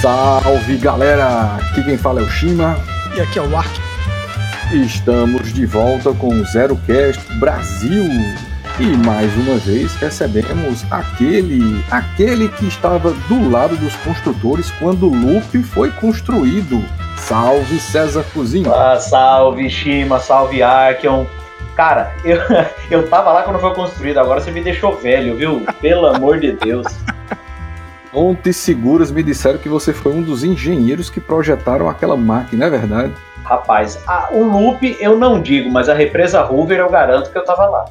Salve galera! Aqui quem fala é o Shima. E aqui é o Ark. Estamos de volta com o ZeroCast Brasil. E mais uma vez recebemos aquele, aquele que estava do lado dos construtores quando o loop foi construído. Salve César Cozinho. Ah, salve Shima, salve Arkion. Cara, eu, eu tava lá quando foi construído, agora você me deixou velho, viu? Pelo amor de Deus. Fontes seguras me disseram que você foi um dos engenheiros que projetaram aquela máquina, é verdade? Rapaz, a, o loop eu não digo, mas a represa Hoover eu garanto que eu tava lá.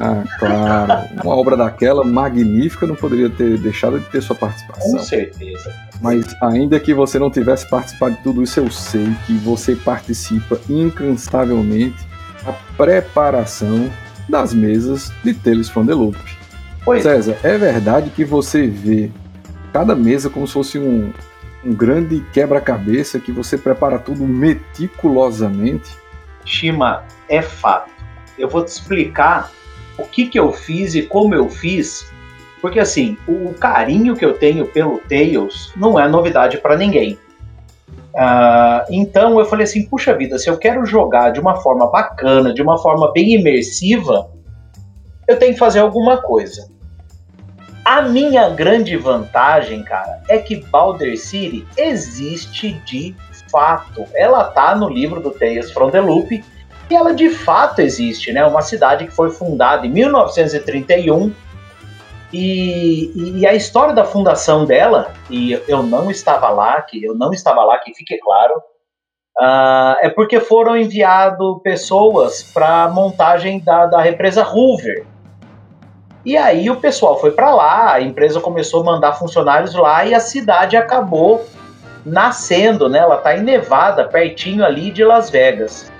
Ah, claro. Uma obra daquela magnífica não poderia ter deixado de ter sua participação. Com certeza. Mas ainda que você não tivesse participado de tudo isso, eu sei que você participa incansavelmente da preparação das mesas de Tales from the Loop. Pois. César, é verdade que você vê cada mesa como se fosse um, um grande quebra-cabeça que você prepara tudo meticulosamente? Shima, é fato. Eu vou te explicar o que, que eu fiz e como eu fiz, porque assim, o carinho que eu tenho pelo Tails não é novidade para ninguém. Uh, então eu falei assim, puxa vida, se eu quero jogar de uma forma bacana, de uma forma bem imersiva, eu tenho que fazer alguma coisa. A minha grande vantagem, cara, é que Balder City existe de fato. Ela tá no livro do Tales from the Loop e ela de fato existe, né? Uma cidade que foi fundada em 1931 e, e, a história da fundação dela, e eu não estava lá, que eu não estava lá, que fique claro, uh, é porque foram enviado pessoas para a montagem da, da represa Hoover. E aí o pessoal foi para lá, a empresa começou a mandar funcionários lá e a cidade acabou nascendo, né? Ela está em Nevada, pertinho ali de Las Vegas.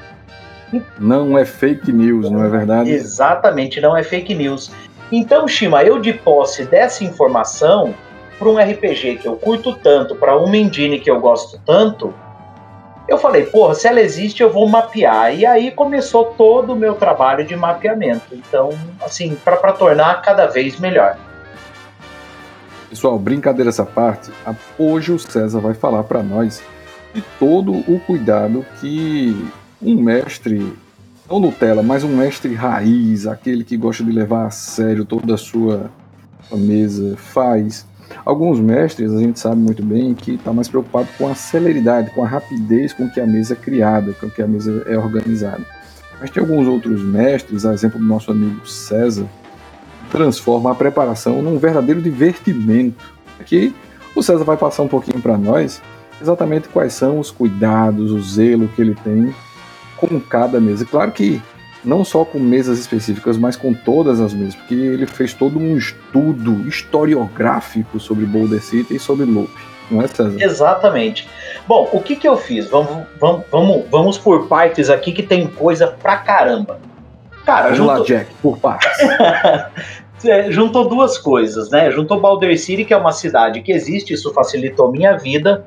Não é fake news, não é verdade? Exatamente, não é fake news. Então, Shima, eu de posse dessa informação, para um RPG que eu curto tanto, para uma engine que eu gosto tanto, eu falei, porra, se ela existe, eu vou mapear. E aí começou todo o meu trabalho de mapeamento. Então, assim, para tornar cada vez melhor. Pessoal, brincadeira essa parte, hoje o César vai falar para nós de todo o cuidado que um mestre, não Nutella, mas um mestre raiz, aquele que gosta de levar a sério toda a sua mesa, faz. Alguns mestres, a gente sabe muito bem que está mais preocupado com a celeridade, com a rapidez com que a mesa é criada, com que a mesa é organizada. Mas tem alguns outros mestres, a exemplo do nosso amigo César, que transforma a preparação num verdadeiro divertimento. Aqui o César vai passar um pouquinho para nós exatamente quais são os cuidados, o zelo que ele tem com cada mesa. Claro que não só com mesas específicas, mas com todas as mesas, porque ele fez todo um estudo historiográfico sobre Boulder City e sobre Loop. Não é, César? Exatamente. Bom, o que, que eu fiz? Vamos, vamos, vamos, vamos por partes aqui que tem coisa pra caramba. Cara, vamos juntou... lá, Jack, por partes. é, juntou duas coisas, né? Juntou Boulder City, que é uma cidade que existe, isso facilitou minha vida,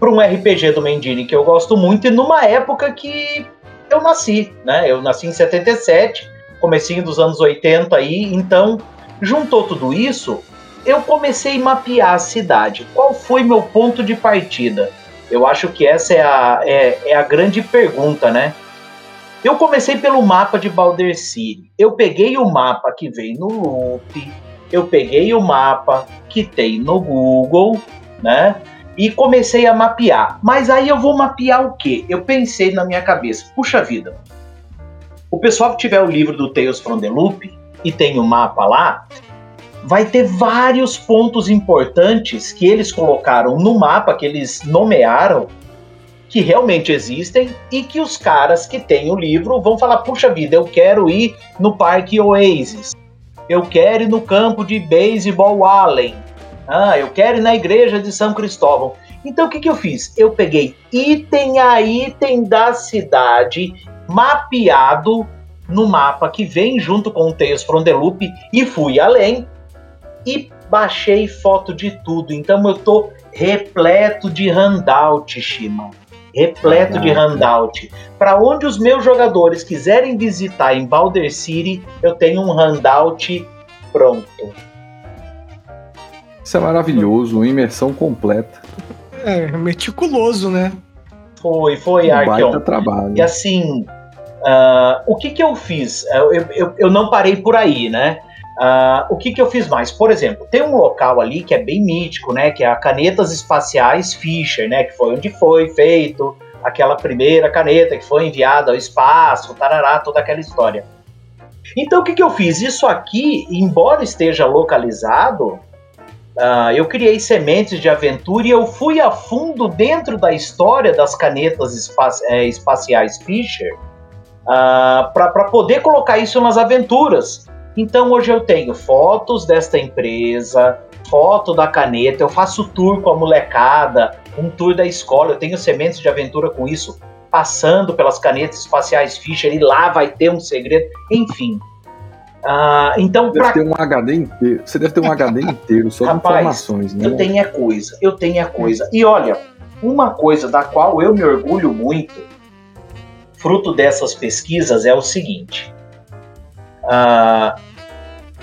para um RPG do Mendini que eu gosto muito e numa época que eu nasci, né? Eu nasci em 77, comecinho dos anos 80 aí, então juntou tudo isso, eu comecei a mapear a cidade. Qual foi meu ponto de partida? Eu acho que essa é a, é, é a grande pergunta, né? Eu comecei pelo mapa de Balder City. Eu peguei o mapa que veio no Loop, eu peguei o mapa que tem no Google, né? E comecei a mapear. Mas aí eu vou mapear o quê? Eu pensei na minha cabeça, puxa vida, o pessoal que tiver o livro do Tales from the Loop e tem o mapa lá, vai ter vários pontos importantes que eles colocaram no mapa, que eles nomearam, que realmente existem e que os caras que têm o livro vão falar: puxa vida, eu quero ir no Parque Oasis, eu quero ir no campo de beisebol Allen, ah, eu quero ir na igreja de São Cristóvão. Então o que, que eu fiz? Eu peguei item a item da cidade, mapeado no mapa que vem junto com o Tales from the Loop e fui além e baixei foto de tudo. Então eu tô repleto de handout, Shima. Repleto de handout. Para onde os meus jogadores quiserem visitar em Balder City, eu tenho um handout pronto. Isso é maravilhoso, imersão completa. É, meticuloso, né? Foi, foi, Um baita trabalho. E assim, ah, o que que eu fiz? Eu, eu, eu não parei por aí, né? Ah, o que que eu fiz mais? Por exemplo, tem um local ali que é bem mítico, né? Que é a Canetas Espaciais Fisher, né? Que foi onde foi feito aquela primeira caneta que foi enviada ao espaço, tarará, toda aquela história. Então o que que eu fiz? Isso aqui, embora esteja localizado, ah, eu criei sementes de aventura e eu fui a fundo dentro da história das canetas espa- eh, espaciais Fisher para poder colocar isso nas aventuras. Então hoje eu tenho fotos desta empresa, foto da caneta, eu faço tour com a molecada, um tour da escola, eu tenho sementes de aventura com isso, passando pelas canetas espaciais Fisher e lá vai ter um segredo, enfim. Ah, então, Deve pra ter um HD inteiro. Você deve ter um HD inteiro só de informações, né? Eu tenho é coisa, eu tenho é coisa. E olha, uma coisa da qual eu me orgulho muito, fruto dessas pesquisas, é o seguinte. Ah,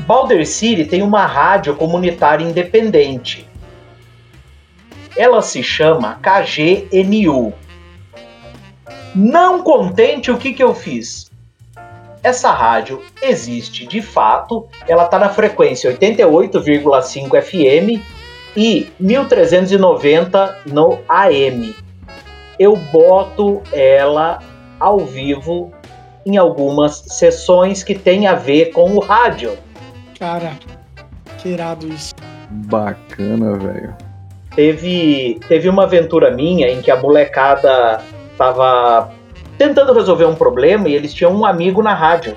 Balder City tem uma rádio comunitária independente. Ela se chama KGNU. Não contente, o que, que eu fiz? Essa rádio existe de fato, ela está na frequência 88,5 FM e 1390 no AM. Eu boto ela ao vivo em algumas sessões que tem a ver com o rádio. Cara, que irado isso. Bacana, velho. Teve, teve uma aventura minha em que a molecada tava tentando resolver um problema e eles tinham um amigo na rádio.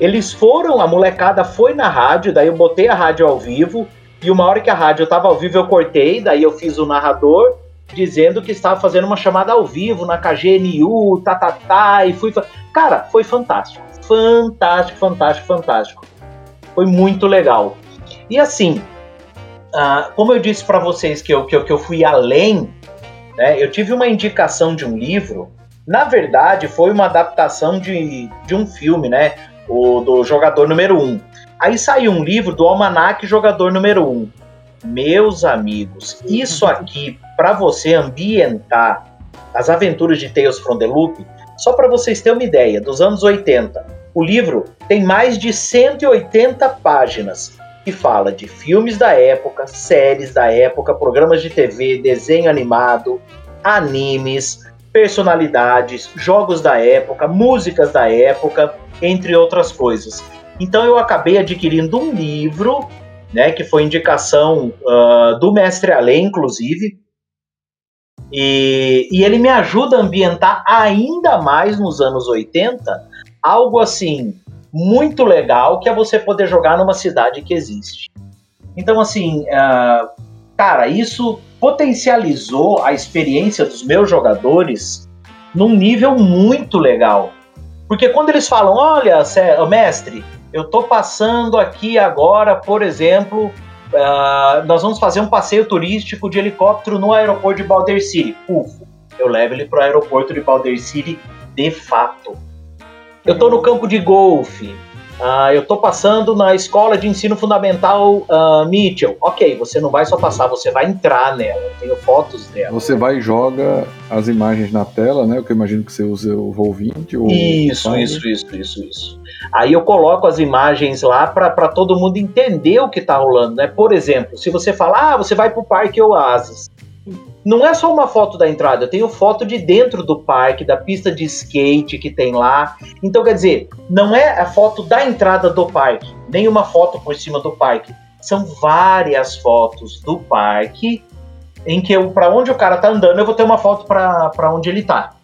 Eles foram, a molecada foi na rádio, daí eu botei a rádio ao vivo, e uma hora que a rádio estava ao vivo eu cortei, daí eu fiz o narrador dizendo que estava fazendo uma chamada ao vivo na KGNU, tá, tá, tá, e fui. Cara, foi fantástico. Fantástico, fantástico, fantástico. Foi muito legal. E assim, ah, como eu disse para vocês que eu, que, eu, que eu fui além, né, eu tive uma indicação de um livro. Na verdade, foi uma adaptação de, de um filme, né? O do Jogador Número 1. Aí saiu um livro do Almanac Jogador Número 1. Meus amigos, isso aqui, para você ambientar as aventuras de Tales from the Loop, só para vocês terem uma ideia, dos anos 80, o livro tem mais de 180 páginas que fala de filmes da época, séries da época, programas de TV, desenho animado, animes, personalidades, jogos da época, músicas da época, entre outras coisas. Então eu acabei adquirindo um livro, né, que foi indicação ah, do Mestre Alê, inclusive, e, e ele me ajuda a ambientar ainda mais nos anos 80 algo assim muito legal que é você poder jogar numa cidade que existe. Então, assim, ah, cara, isso potencializou a experiência dos meus jogadores num nível muito legal. Porque quando eles falam, olha, mestre, eu tô passando aqui agora, por exemplo, ah, nós vamos fazer um passeio turístico de helicóptero no aeroporto de Balder City. Ufo, eu levo ele pro aeroporto de Balder City de fato. Eu tô no campo de golfe. Ah, eu tô passando na escola de ensino fundamental ah, Mitchell. Ok, você não vai só passar, você vai entrar nela. Eu tenho fotos dela. Você vai e joga as imagens na tela, né? O que eu imagino que você usa o Roll20 ou Isso, Fire. isso, isso, isso, isso. Aí eu coloco as imagens lá para todo mundo entender o que tá rolando, né? Por exemplo, se você falar, ah, você vai pro Parque Oasis. Não é só uma foto da entrada, eu tenho foto de dentro do parque, da pista de skate que tem lá. Então, quer dizer, não é a foto da entrada do parque, nem uma foto por cima do parque. São várias fotos do parque em que para onde o cara tá andando, eu vou ter uma foto para onde ele tá.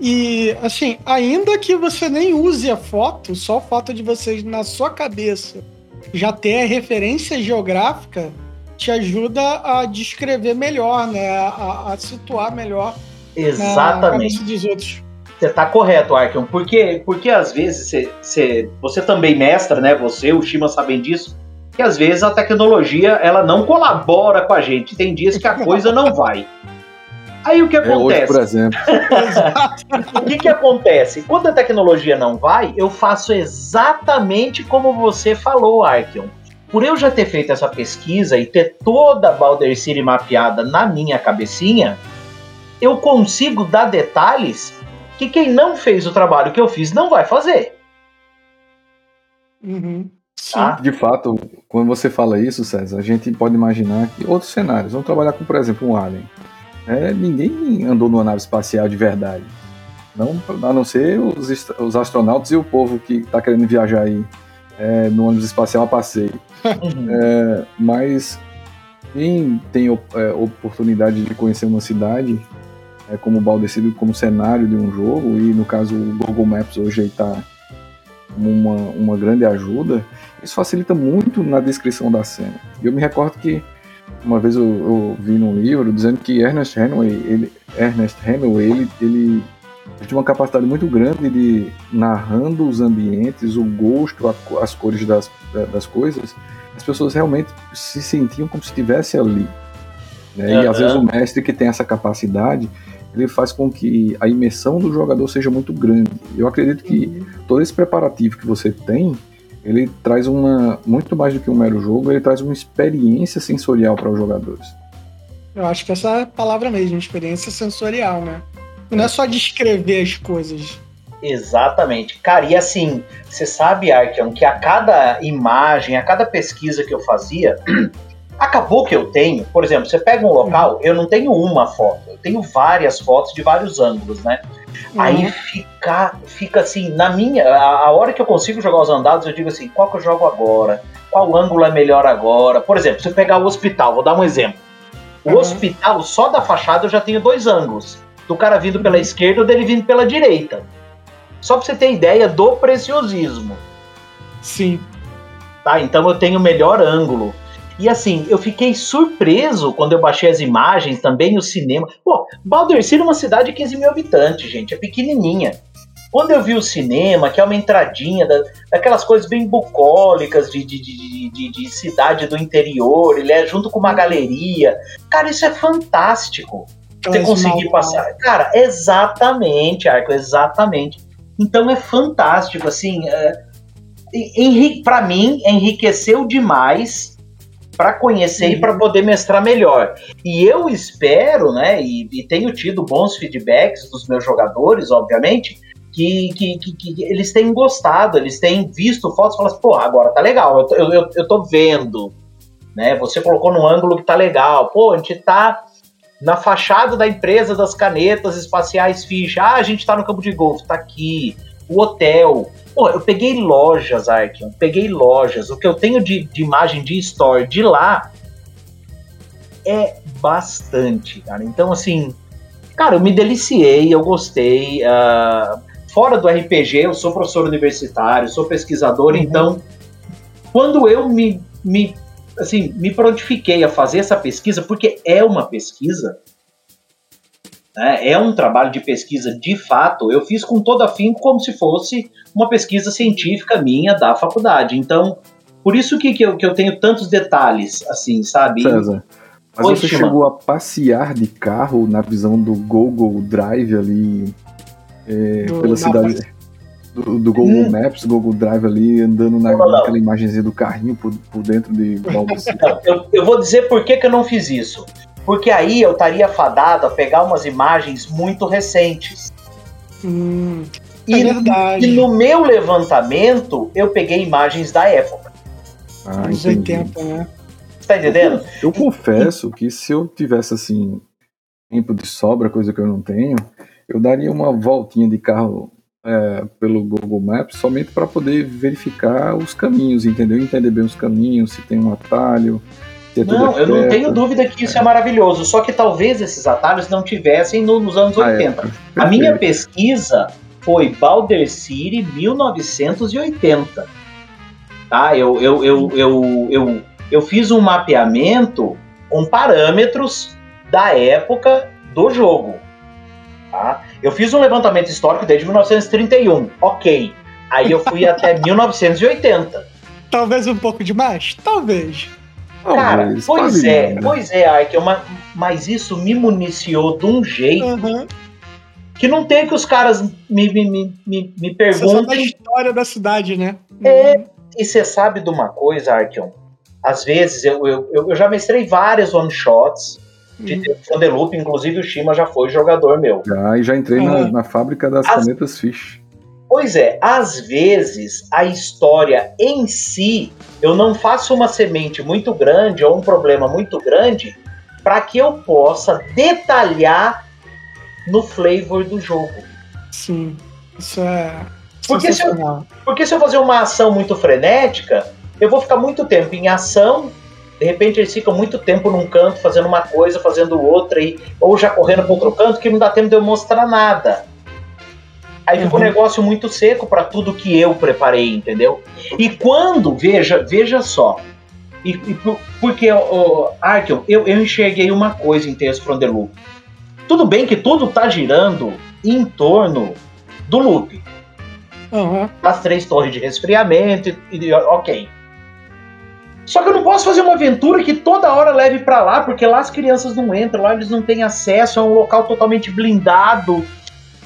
E, assim, ainda que você nem use a foto, só a foto de vocês na sua cabeça já ter a referência geográfica, te ajuda a descrever melhor, né? A, a situar melhor na Exatamente. cabeça dos outros. Você tá correto, Arkham. Porque, porque às vezes você, você, você também mestra, né? Você, o Shima sabem disso. Que às vezes a tecnologia ela não colabora com a gente. Tem dias que a coisa não vai. Aí o que É, hoje, acontece? por exemplo. O que, que acontece? Quando a tecnologia não vai, eu faço exatamente como você falou, Arkion. Por eu já ter feito essa pesquisa e ter toda a Balder City mapeada na minha cabecinha, eu consigo dar detalhes que quem não fez o trabalho que eu fiz não vai fazer. Uhum. Tá? De fato, quando você fala isso, César, a gente pode imaginar que outros cenários. Vamos trabalhar com, por exemplo, um Alien. É, ninguém andou numa nave espacial de verdade. Não, a não ser os, os astronautas e o povo que está querendo viajar aí é, no ônibus espacial a passeio. Uhum. é, mas quem tem é, oportunidade de conhecer uma cidade é, como Baldecido como cenário de um jogo, e no caso o Google Maps hoje está uma, uma grande ajuda, isso facilita muito na descrição da cena. Eu me recordo que uma vez eu, eu vi num livro dizendo que Ernest Hemingway, ele, Ernest Hemingway, ele, ele tinha uma capacidade muito grande de narrando os ambientes, o gosto, a, as cores das, das coisas, as pessoas realmente se sentiam como se estivesse ali. Né? Uhum. E às vezes o mestre que tem essa capacidade, ele faz com que a imersão do jogador seja muito grande. Eu acredito que uhum. todo esse preparativo que você tem, ele traz uma muito mais do que um mero jogo, ele traz uma experiência sensorial para os jogadores. Eu acho que essa é a palavra mesmo, experiência sensorial, né? Não é só descrever as coisas. Exatamente. Cara, e assim, você sabe, Arkion, que a cada imagem, a cada pesquisa que eu fazia, acabou que eu tenho. Por exemplo, você pega um local, eu não tenho uma foto, eu tenho várias fotos de vários ângulos, né? Uhum. Aí fica, fica assim, na minha, a, a, hora que eu consigo jogar os andados, eu digo assim, qual que eu jogo agora? Qual ângulo é melhor agora? Por exemplo, se eu pegar o hospital, vou dar um exemplo. O uhum. hospital, só da fachada eu já tenho dois ângulos. Do cara vindo pela esquerda ou dele vindo pela direita. Só pra você ter ideia do preciosismo. Sim. Tá, então eu tenho o melhor ângulo. E assim, eu fiquei surpreso quando eu baixei as imagens, também o cinema. Pô, Baldur City é uma cidade de 15 mil habitantes, gente, é pequenininha. Quando eu vi o cinema, que é uma entradinha da, daquelas coisas bem bucólicas de, de, de, de, de cidade do interior, ele é junto com uma galeria. Cara, isso é fantástico. Você conseguir passar. Cara, exatamente, Arco, exatamente. Então é fantástico, assim. É, para mim, enriqueceu demais para conhecer uhum. e para poder mestrar melhor. E eu espero, né, e, e, tenho tido bons feedbacks dos meus jogadores, obviamente, que, que, que, que eles têm gostado, eles têm visto fotos e falam assim, pô, agora tá legal, eu, eu, eu tô vendo, né, você colocou no ângulo que tá legal, pô, a gente tá na fachada da empresa das canetas espaciais Ficha, ah, a gente tá no campo de golfe, tá aqui, o hotel, Pô, eu peguei lojas, Arkion, peguei lojas. O que eu tenho de, de imagem de store de lá é bastante, cara. Então, assim, cara, eu me deliciei, eu gostei. Uh, fora do RPG, eu sou professor universitário, sou pesquisador, uhum. então, quando eu me, me, assim, me prontifiquei a fazer essa pesquisa, porque é uma pesquisa, né? É um trabalho de pesquisa de fato. Eu fiz com todo afinco como se fosse uma pesquisa científica minha da faculdade. Então, por isso que, que, eu, que eu tenho tantos detalhes, assim, sabe? César, mas Oi, você chegou a passear de carro na visão do Google Drive ali é, pela cidade. Do, do, Google hum. Maps, Google Drive ali, andando na, não, naquela imagenzinha do carrinho por, por dentro de eu, eu vou dizer por que, que eu não fiz isso. Porque aí eu estaria fadado a pegar umas imagens muito recentes. Hum, e, é e, no meu levantamento, eu peguei imagens da época. Ah, Uns 80, né? Você tá entendendo? Eu, eu confesso que se eu tivesse assim tempo de sobra, coisa que eu não tenho, eu daria uma voltinha de carro é, pelo Google Maps somente para poder verificar os caminhos, entendeu? Entender bem os caminhos, se tem um atalho, não, eu não tenho dúvida que isso é. é. maravilhoso, só que talvez esses atalhos não tivessem no, nos anos ah, 80. É. A minha pesquisa foi Balder City 1980. Tá? Eu, eu, eu, eu, eu, eu fiz um mapeamento com parâmetros da época do jogo. Tá? Eu fiz um levantamento histórico desde 1931. Ok. Aí eu fui até 1980. Talvez um pouco demais? Talvez. Cara, pois é, pois é, Ark, mas isso me municiou de um jeito uhum. que não tem que os caras me, me, me, me, me perguntem. Você sabe a história da cidade, né? É, e você sabe de uma coisa, Arkion? às vezes, eu, eu, eu já mestrei vários one-shots de Uhum. Inclusive o Shima já foi jogador meu. Já, e já entrei na, Uhum. na fábrica das As- canetas Fish. Pois é, às vezes a história em si, eu não faço uma semente muito grande ou um problema muito grande para que eu possa detalhar no flavor do jogo. Sim. Isso é Porque se eu-. Porque se eu fazer uma ação muito frenética, eu vou ficar muito tempo em ação. De repente eles ficam muito tempo num canto fazendo uma coisa, fazendo outra, e, ou já correndo para outro canto, que não dá tempo de eu mostrar nada. Aí fica um Uhum. negócio muito seco para tudo que eu preparei, entendeu? E quando, veja, veja só, e, e por- porque, o Arkel, eu, eu enxerguei uma coisa em Tales from the Loop. Tudo bem que tudo tá girando em torno do loop Aham. as três torres de resfriamento e, e- ok. Só que eu não posso fazer uma aventura que toda hora leve pra lá, porque lá as crianças não entram, lá eles não têm acesso, é um local totalmente blindado.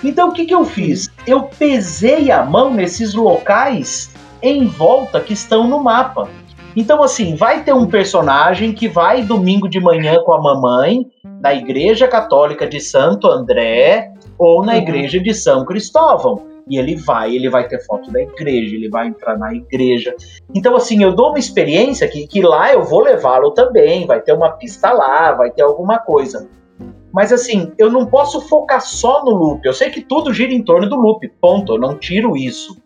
Então o que, que eu fiz? Eu pesei a mão nesses locais em volta que estão no mapa. Então, assim, vai ter um personagem que vai domingo de manhã com a mamãe na Igreja Católica de Santo André ou na Uhum. Igreja de São Cristóvão. E ele vai, ele vai ter foto da igreja, ele vai entrar na igreja. Então, assim, eu dou uma experiência que, que lá eu vou levá-lo também, vai ter uma pista lá, vai ter alguma coisa. Mas, assim, eu não posso focar só no loop. Eu sei que tudo gira em torno do loop, ponto. Eu não tiro isso.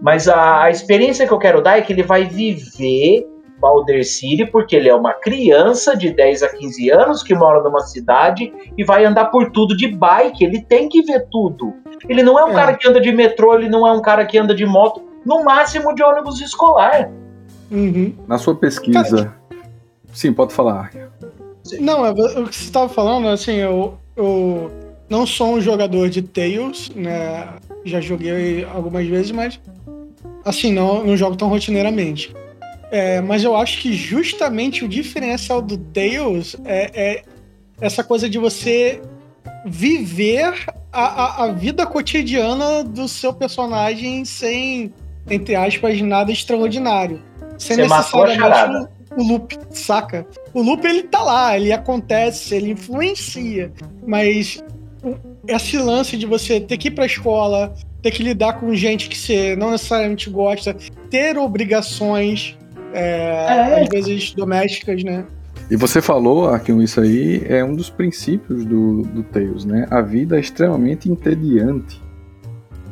Mas a, a experiência que eu quero dar é que ele vai viver Balder City porque ele é uma criança de 10 a 15 anos que mora numa cidade e vai andar por tudo de bike. Ele tem que ver tudo. Ele não é um É. cara que anda de metrô, ele não é um cara que anda de moto, no máximo de ônibus escolar. Uhum. Na sua pesquisa. Sim, pode falar. Não, é, o que você estava falando, assim, eu, eu não sou um jogador de Tales, né? Já joguei algumas vezes, mas assim, não, não jogo tão rotineiramente. É, mas eu acho que justamente o diferencial do Tales é, é essa coisa de você viver a, a, a vida cotidiana do seu personagem sem, entre aspas, nada extraordinário. Sem Você charada. o, o loop, saca? O loop ele tá lá, ele acontece, ele influencia, mas esse lance de você ter que ir pra escola, ter que lidar com gente que você não necessariamente gosta, ter obrigações, é, É. às vezes domésticas, né? E você falou, Arkin, isso aí é um dos princípios do, do Tales, né? A vida é extremamente entediante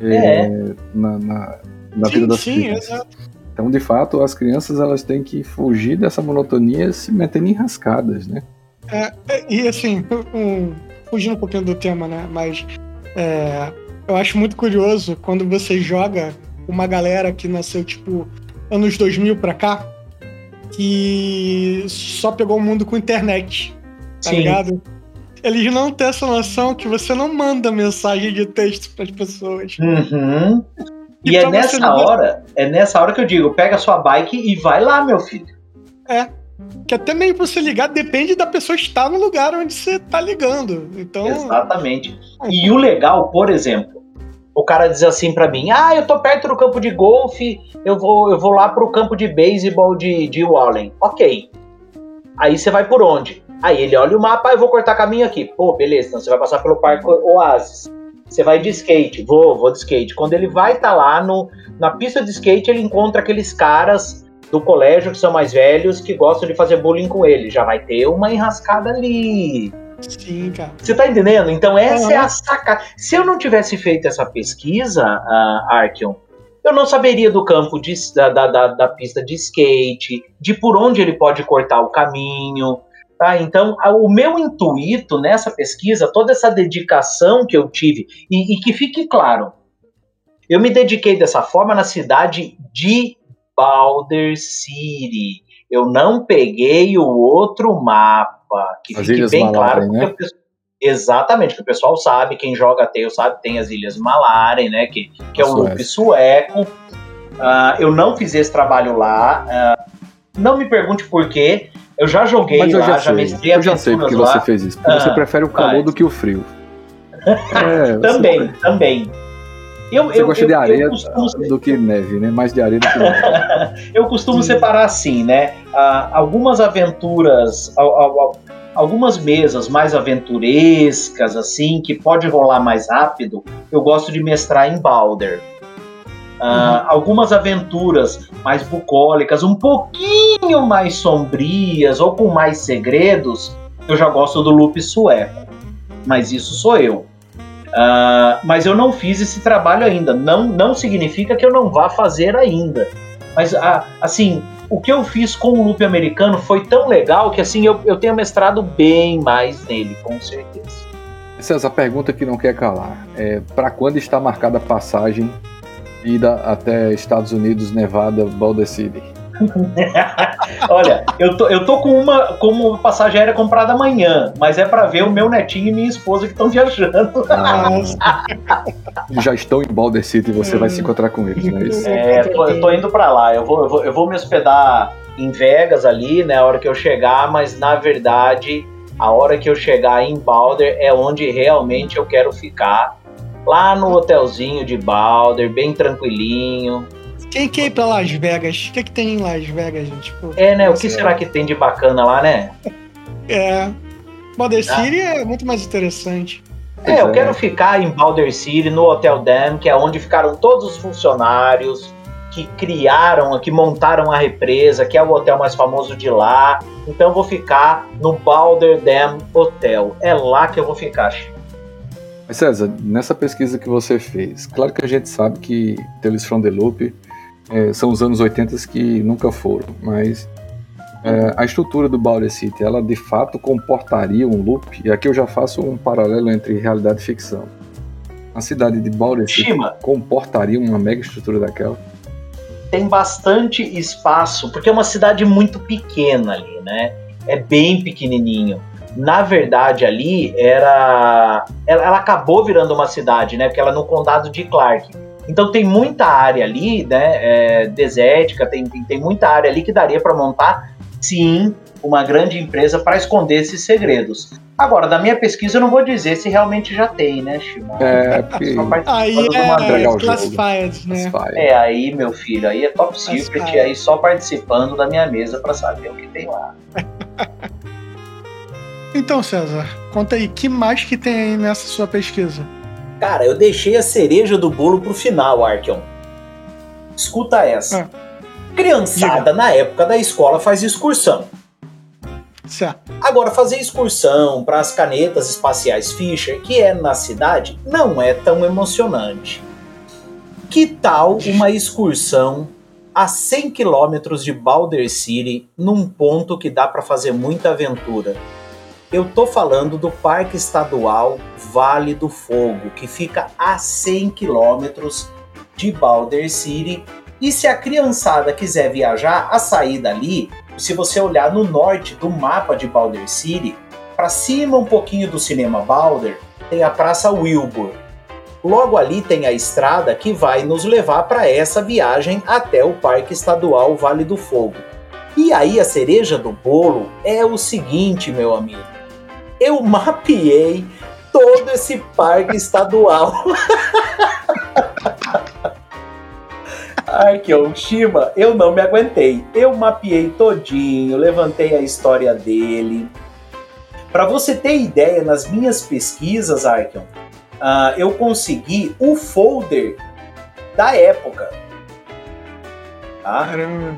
É. na, na, na vida sim, das sim, crianças. exato. Então, de fato, as crianças elas têm que fugir dessa monotonia se metendo em rascadas, né? É, e assim, um- fugindo um pouquinho do tema, né? Mas é, eu acho muito curioso quando você joga uma galera que nasceu, tipo, anos 2000 pra cá, que só pegou o mundo com internet, tá Sim. ligado? Eles não têm essa noção que você não manda mensagem de texto pras pessoas. Uhum. E E é nessa não- hora, é nessa hora que eu digo, pega a sua bike e vai lá, meu filho. Que até meio pra você ligar depende da pessoa estar no lugar onde você tá ligando. Então, Exatamente. E o legal, por exemplo, o cara diz assim pra mim: "Ah, eu tô perto do campo de golfe, eu vou eu vou lá pro campo de beisebol de de Wallen". OK. Aí você vai por onde? Aí ele olha o mapa, "Ah, eu vou cortar caminho aqui. Pô, beleza, então você vai passar pelo Parque Oasis. Você vai de skate, vou, vou de skate. Quando ele vai estar lá no, na pista de skate, ele encontra aqueles caras do colégio que são mais velhos que gostam de fazer bullying com ele. Já vai ter uma enrascada ali. Sim, cara. Você tá entendendo? Então essa é a sacada. Se eu não tivesse feito essa pesquisa, uh, Arkion, eu não saberia do campo de, da, da, da, pista de skate, de por onde ele pode cortar o caminho. Tá? Então, o meu intuito nessa pesquisa, toda essa dedicação que eu tive, e, e que fique claro, eu me dediquei dessa forma na cidade de Balder City. Eu não peguei o outro mapa, que As fique Ilhas bem claro, né? o pessoal- Exatamente, que o pessoal sabe, quem joga Tail sabe, tem as Ilhas Malaren, né? Que, que é um Suécia. loop sueco. Ah, eu não fiz esse trabalho lá. ah, não me pergunte por quê. Eu já joguei Mas eu lá, já, já, mestrei eu já sei porque aventuras você lá. fez isso. Porque Ah, você prefere o calor do que o frio. É, você- Também, também. Eu, Você eu, gosta eu, de areia costumo do que neve, né? Mais de areia do que neve. eu costumo Sim. separar assim, né? uh, algumas aventuras, algumas mesas mais aventurescas, assim, que pode rolar mais rápido, eu gosto de mestrar em Balder. Uh, uhum. Algumas aventuras mais bucólicas, um pouquinho mais sombrias ou com mais segredos, eu já gosto do loop sueco. Mas isso sou eu. Uh, mas eu não fiz esse trabalho ainda. Não, não significa que eu não vá fazer ainda. Mas, uh, assim, o que eu fiz com o loop americano foi tão legal que assim eu, eu tenho mestrado bem mais nele, com certeza. César, a pergunta que não quer calar é para quando está marcada a passagem ida até Estados Unidos, Nevada, Boulder City? Olha, eu tô, eu tô com uma como passagem aérea comprada amanhã, mas é para ver o meu netinho e minha esposa que estão viajando. Já estão em Boulder City e você hum. vai se encontrar com eles, não é isso? É, tô, eu tô indo para lá. Eu vou, eu vou, eu vou me hospedar em Vegas ali, né, a hora que eu chegar, mas na verdade, a hora que eu chegar em Boulder é onde realmente eu quero ficar. Lá no hotelzinho de Boulder, bem tranquilinho, quem quer ir pra Las Vegas? O que, é que tem em Las Vegas, gente? Tipo, é, né? O que será que tem de bacana lá, né? é. Boulder ah. City é muito mais interessante. É, eu quero ficar em Boulder City, no Hotel Dam, que é onde ficaram todos os funcionários que criaram, que montaram a represa, que é o hotel mais famoso de lá. Então eu vou ficar no Boulder Dam Hotel. É lá que eu vou ficar. Mas César, nessa pesquisa que você fez, claro que a gente sabe que Tales from the Loop é, são os anos 80 que nunca foram, mas é, a estrutura do Boulder City, ela de fato comportaria um loop, e aqui eu já faço um paralelo entre realidade e ficção. A cidade de Boulder City Shima. comportaria uma mega estrutura daquela? Tem bastante espaço, porque é uma cidade muito pequena ali, né? É bem pequenininho. Na verdade, ali era. Ela, ela acabou virando uma cidade, né? Porque ela é no condado de Clark então tem muita área ali, né, é, desértica, tem, tem muita área ali que daria para montar, sim, uma grande empresa para esconder esses segredos. Agora, da minha pesquisa, eu não vou dizer se realmente já tem, né, Shima? É, porque... Aí é classified, né? É, aí, meu filho, aí é top secret, e aí só participando da minha mesa para saber o que tem lá. então, César, conta aí, que mais que tem aí nessa sua pesquisa? Cara, eu deixei a cereja do bolo pro final, Arkion. Escuta essa. Ah. Criançada Diga. na época da escola faz excursão. Certo. Agora, fazer excursão para as canetas espaciais Fisher, que é na cidade, não é tão emocionante. Que tal uma excursão a 100 quilômetros de Balder City, num ponto que dá para fazer muita aventura? Eu tô falando do Parque Estadual Vale do Fogo, que fica a 100 quilômetros de Boulder City. E se a criançada quiser viajar, a sair dali, se você olhar no norte do mapa de Boulder City, para cima um pouquinho do cinema Boulder, tem a Praça Wilbur. Logo ali tem a estrada que vai nos levar para essa viagem até o Parque Estadual Vale do Fogo. E aí a cereja do bolo é o seguinte, meu amigo eu mapeei todo esse parque estadual. Arkeon Shima, eu não me aguentei. Eu mapeei todinho, levantei a história dele. Para você ter ideia, nas minhas pesquisas, Arkeon, uh, eu consegui o folder da época. Tá?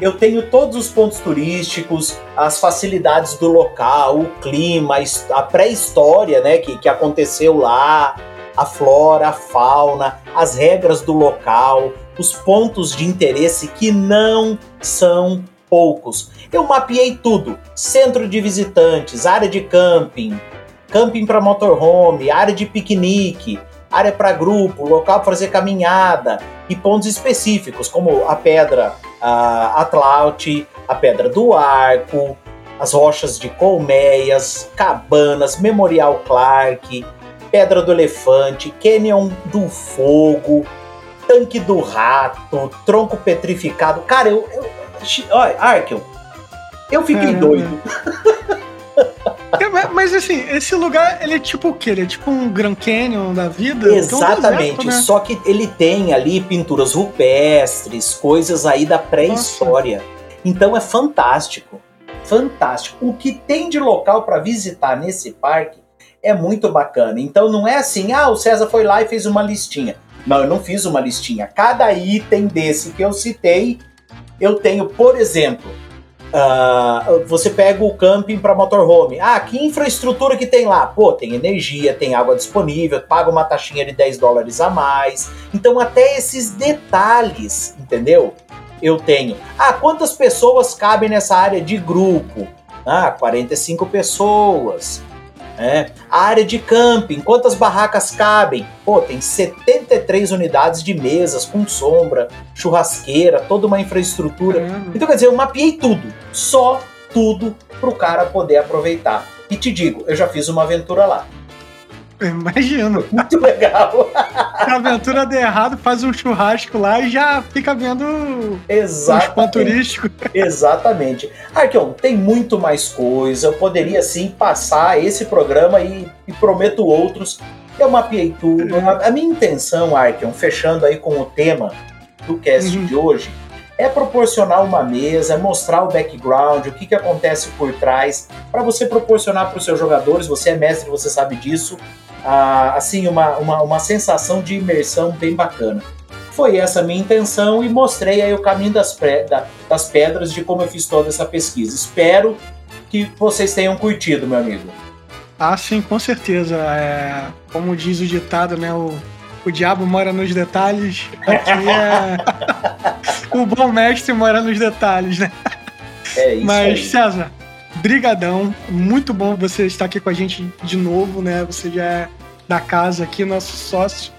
Eu tenho todos os pontos turísticos, as facilidades do local, o clima, a pré-história né, que, que aconteceu lá, a flora, a fauna, as regras do local, os pontos de interesse que não são poucos. Eu mapeei tudo: centro de visitantes, área de camping, camping para motorhome, área de piquenique, área para grupo, local para fazer caminhada e pontos específicos, como a pedra a Atlaute, a Pedra do Arco, as rochas de Colmeias, Cabanas, Memorial Clark, Pedra do Elefante, Canyon do Fogo, Tanque do Rato, Tronco Petrificado. Cara, eu. eu olha, Arkel, eu fiquei Caramba. doido. É, mas assim, esse lugar, ele é tipo o quê? Ele é tipo um Grand Canyon da vida? Exatamente, um deserto, né? só que ele tem ali pinturas rupestres, coisas aí da pré-história. Então é fantástico. fantástico. O que tem de local para visitar nesse parque é muito bacana. Então não é assim, ah, o César foi lá e fez uma listinha. Não, eu não fiz uma listinha. Cada item desse que eu citei, eu tenho, por exemplo, Uh, você pega o camping para motorhome. Ah, que infraestrutura que tem lá? Pô, tem energia, tem água disponível, paga uma taxinha de 10 dólares a mais. Então, até esses detalhes, entendeu? Eu tenho. Ah, quantas pessoas cabem nessa área de grupo? Ah, 45 pessoas. É. A área de camping, quantas barracas cabem? Pô, tem 73 unidades de mesas com sombra, churrasqueira, toda uma infraestrutura. Uhum. Então, quer dizer, eu mapeei tudo. Só tudo para o cara poder aproveitar. E te digo, eu já fiz uma aventura lá. Imagino. Muito legal. Se a aventura der errado, faz um churrasco lá e já fica vendo Exatamente. turísticos. Exatamente. Arqueon, tem muito mais coisa. Eu poderia sim passar esse programa e, e prometo outros. Eu mapeei tudo. É. A, minha intenção, Arqueon, fechando aí com o tema do cast uhum. de hoje, é proporcionar uma mesa, mostrar o background, o que, que acontece por trás, para você proporcionar para os seus jogadores, você é mestre, você sabe disso, assim, uma, uma, uma sensação de imersão bem bacana. Foi essa a minha intenção e mostrei aí o caminho das, das pedras de como eu fiz toda essa pesquisa. Espero que vocês tenham curtido, meu amigo. Ah, sim, com certeza. É, como diz o ditado, né? O, o diabo mora nos detalhes. Aqui é. o bom mestre mora nos detalhes, né? É isso Mas, aí. César, brigadão. Muito bom você estar aqui com a gente de novo, né? Você já é da casa aqui, nosso sócio.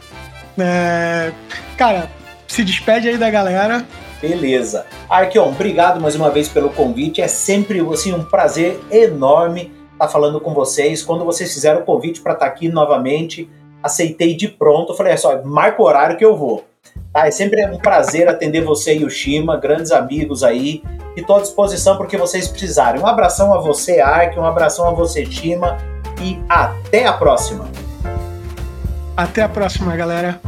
É... Cara, se despede aí da galera. Beleza. Arqueon, obrigado mais uma vez pelo convite. É sempre assim, um prazer enorme estar falando com vocês. Quando vocês fizeram o convite para estar aqui novamente, aceitei de pronto. falei, é só, marca o horário que eu vou. Tá? É sempre um prazer atender você e o Shima, grandes amigos aí. E estou à disposição porque vocês precisarem. Um abração a você, Ark, um abração a você, Shima. E até a próxima. Até a próxima, galera.